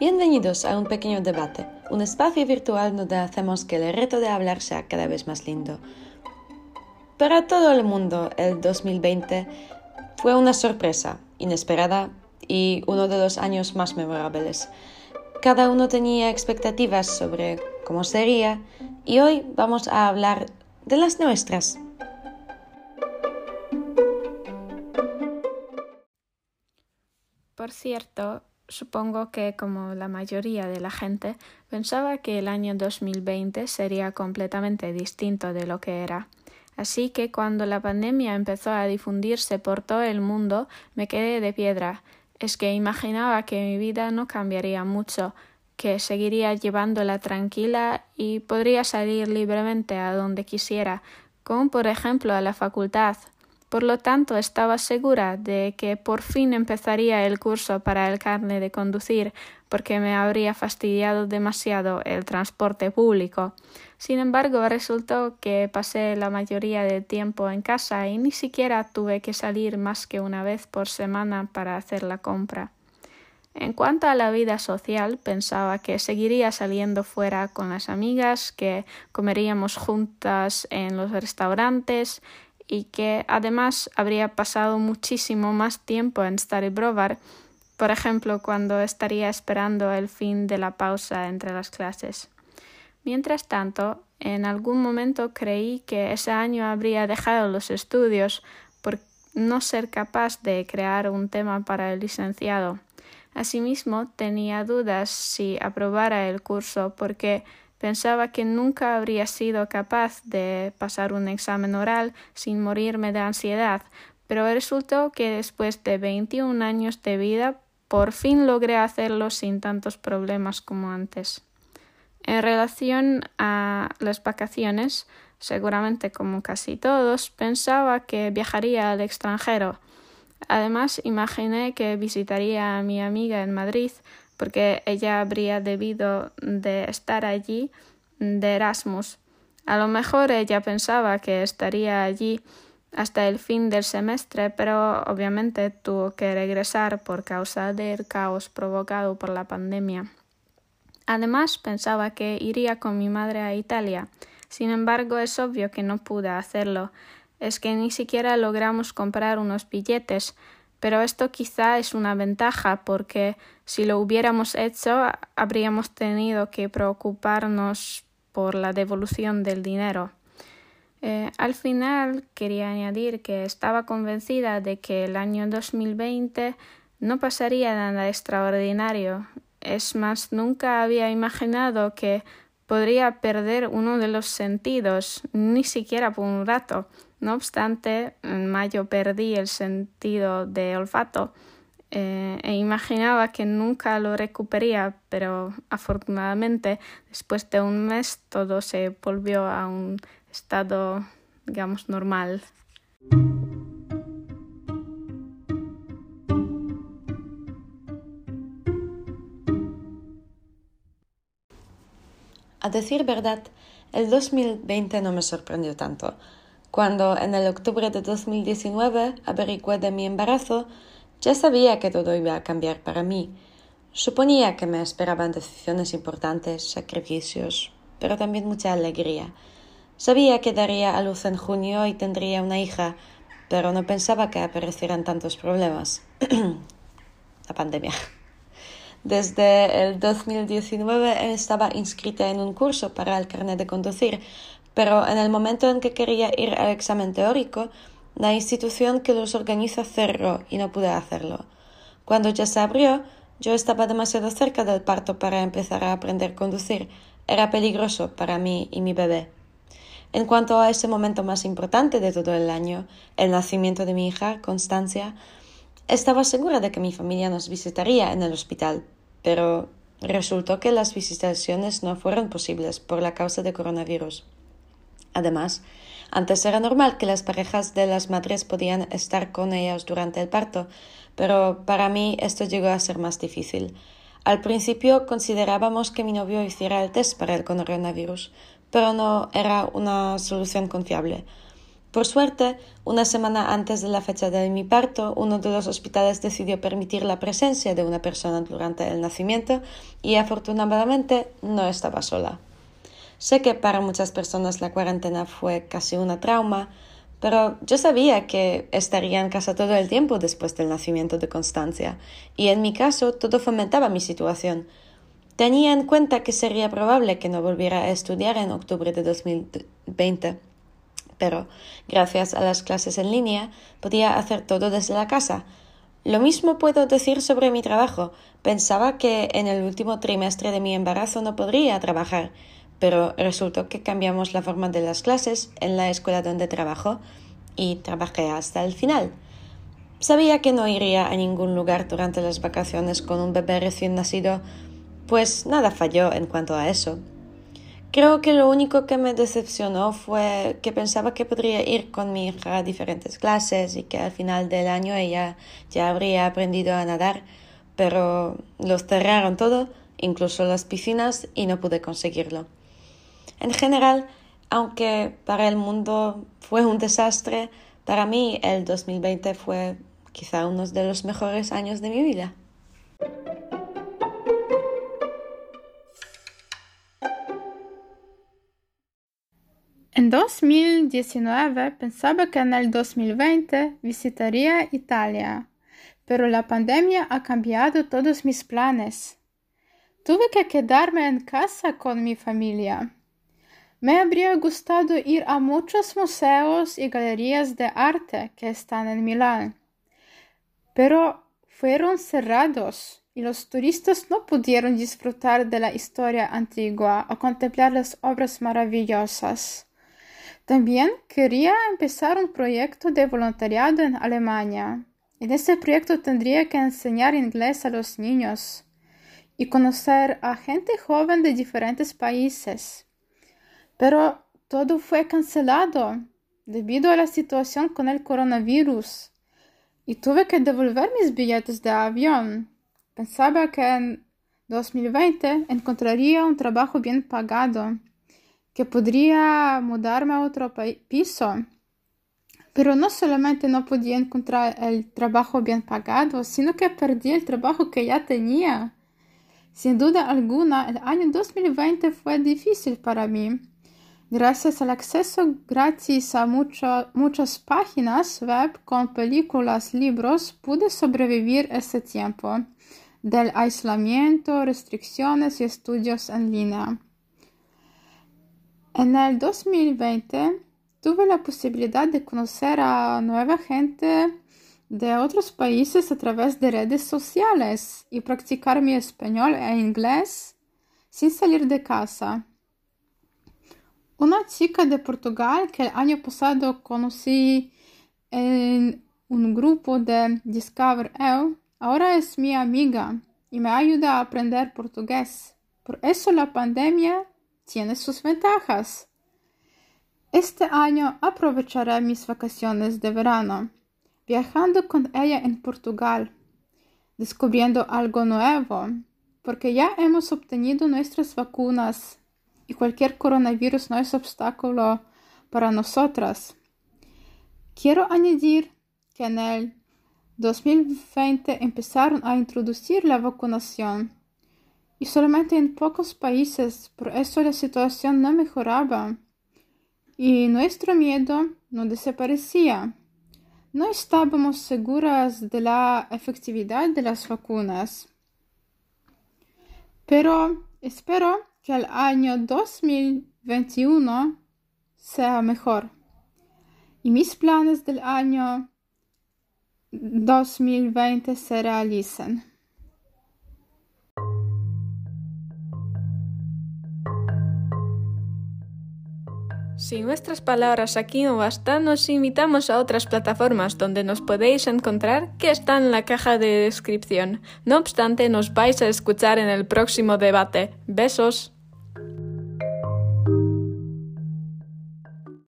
Bienvenidos a un pequeño debate, un espacio virtual donde hacemos que el reto de hablar sea cada vez más lindo. Para todo el mundo, el 2020 fue una sorpresa, inesperada y uno de los años más memorables. Cada uno tenía expectativas sobre cómo sería y hoy vamos a hablar de las nuestras. Por cierto, supongo que como la mayoría de la gente pensaba que el año 2020 sería completamente distinto de lo que era. Así que cuando la pandemia empezó a difundirse por todo el mundo, me quedé de piedra. Es que imaginaba que mi vida no cambiaría mucho, que seguiría llevándola tranquila y podría salir libremente a donde quisiera, como por ejemplo a la facultad, por lo tanto, estaba segura de que por fin empezaría el curso para el carne de conducir, porque me habría fastidiado demasiado el transporte público. Sin embargo, resultó que pasé la mayoría del tiempo en casa y ni siquiera tuve que salir más que una vez por semana para hacer la compra. En cuanto a la vida social, pensaba que seguiría saliendo fuera con las amigas, que comeríamos juntas en los restaurantes y que además habría pasado muchísimo más tiempo en Staribrovar, por ejemplo, cuando estaría esperando el fin de la pausa entre las clases. Mientras tanto, en algún momento creí que ese año habría dejado los estudios por no ser capaz de crear un tema para el licenciado. Asimismo, tenía dudas si aprobara el curso porque Pensaba que nunca habría sido capaz de pasar un examen oral sin morirme de ansiedad, pero resultó que después de 21 años de vida por fin logré hacerlo sin tantos problemas como antes. En relación a las vacaciones, seguramente como casi todos, pensaba que viajaría al extranjero. Además, imaginé que visitaría a mi amiga en Madrid, porque ella habría debido de estar allí de Erasmus. A lo mejor ella pensaba que estaría allí hasta el fin del semestre, pero obviamente tuvo que regresar por causa del caos provocado por la pandemia. Además, pensaba que iría con mi madre a Italia. Sin embargo, es obvio que no pude hacerlo. Es que ni siquiera logramos comprar unos billetes, pero esto quizá es una ventaja porque si lo hubiéramos hecho habríamos tenido que preocuparnos por la devolución del dinero. Eh, al final quería añadir que estaba convencida de que el año 2020 no pasaría nada extraordinario. Es más, nunca había imaginado que podría perder uno de los sentidos, ni siquiera por un rato. No obstante, en mayo perdí el sentido de olfato eh, e imaginaba que nunca lo recuperaría, pero afortunadamente después de un mes todo se volvió a un estado, digamos, normal. A decir verdad, el 2020 no me sorprendió tanto. Cuando en el octubre de 2019 averigué de mi embarazo, ya sabía que todo iba a cambiar para mí. Suponía que me esperaban decisiones importantes, sacrificios, pero también mucha alegría. Sabía que daría a luz en junio y tendría una hija, pero no pensaba que aparecieran tantos problemas. La pandemia. Desde el 2019 estaba inscrita en un curso para el carnet de conducir, pero en el momento en que quería ir al examen teórico, la institución que los organiza cerró y no pude hacerlo. Cuando ya se abrió, yo estaba demasiado cerca del parto para empezar a aprender a conducir. Era peligroso para mí y mi bebé. En cuanto a ese momento más importante de todo el año, el nacimiento de mi hija, Constancia, estaba segura de que mi familia nos visitaría en el hospital, pero resultó que las visitaciones no fueron posibles por la causa de coronavirus. Además, antes era normal que las parejas de las madres podían estar con ellas durante el parto, pero para mí esto llegó a ser más difícil. Al principio considerábamos que mi novio hiciera el test para el coronavirus, pero no era una solución confiable. Por suerte, una semana antes de la fecha de mi parto, uno de los hospitales decidió permitir la presencia de una persona durante el nacimiento y afortunadamente no estaba sola. Sé que para muchas personas la cuarentena fue casi una trauma, pero yo sabía que estaría en casa todo el tiempo después del nacimiento de Constancia, y en mi caso todo fomentaba mi situación. Tenía en cuenta que sería probable que no volviera a estudiar en octubre de 2020 pero gracias a las clases en línea podía hacer todo desde la casa. Lo mismo puedo decir sobre mi trabajo. Pensaba que en el último trimestre de mi embarazo no podría trabajar, pero resultó que cambiamos la forma de las clases en la escuela donde trabajo y trabajé hasta el final. Sabía que no iría a ningún lugar durante las vacaciones con un bebé recién nacido, pues nada falló en cuanto a eso. Creo que lo único que me decepcionó fue que pensaba que podría ir con mi hija a diferentes clases y que al final del año ella ya habría aprendido a nadar, pero los cerraron todo, incluso las piscinas, y no pude conseguirlo. En general, aunque para el mundo fue un desastre, para mí el 2020 fue quizá uno de los mejores años de mi vida. En 2019 pensaba que en el 2020 visitaría Italia, pero la pandemia ha cambiado todos mis planes. Tuve que quedarme en casa con mi familia. Me habría gustado ir a muchos museos y galerías de arte que están en Milán, pero fueron cerrados y los turistas no pudieron disfrutar de la historia antigua o contemplar las obras maravillosas. También quería empezar un proyecto de voluntariado en Alemania. En este proyecto tendría que enseñar inglés a los niños y conocer a gente joven de diferentes países. Pero todo fue cancelado debido a la situación con el coronavirus y tuve que devolver mis billetes de avión. Pensaba que en 2020 encontraría un trabajo bien pagado que podría mudarme a otro piso. Pero no solamente no podía encontrar el trabajo bien pagado, sino que perdí el trabajo que ya tenía. Sin duda alguna, el año 2020 fue difícil para mí. Gracias al acceso gratis a muchas páginas web con películas, libros, pude sobrevivir ese tiempo del aislamiento, restricciones y estudios en línea. En el 2020 tuve la posibilidad de conocer a nueva gente de otros países a través de redes sociales y practicar mi español e inglés sin salir de casa. Una chica de Portugal que el año pasado conocí en un grupo de Discover EU ahora es mi amiga y me ayuda a aprender portugués. Por eso la pandemia tiene sus ventajas. Este año aprovecharé mis vacaciones de verano, viajando con ella en Portugal, descubriendo algo nuevo, porque ya hemos obtenido nuestras vacunas y cualquier coronavirus no es obstáculo para nosotras. Quiero añadir que en el 2020 empezaron a introducir la vacunación y solamente en pocos países, por eso la situación no mejoraba y nuestro miedo no desaparecía. No estábamos seguras de la efectividad de las vacunas. Pero espero que el año 2021 sea mejor. Y mis planes del año 2020 se realicen. Si nuestras palabras aquí no bastan, nos invitamos a otras plataformas donde nos podéis encontrar que están en la caja de descripción. No obstante, nos vais a escuchar en el próximo debate. Besos.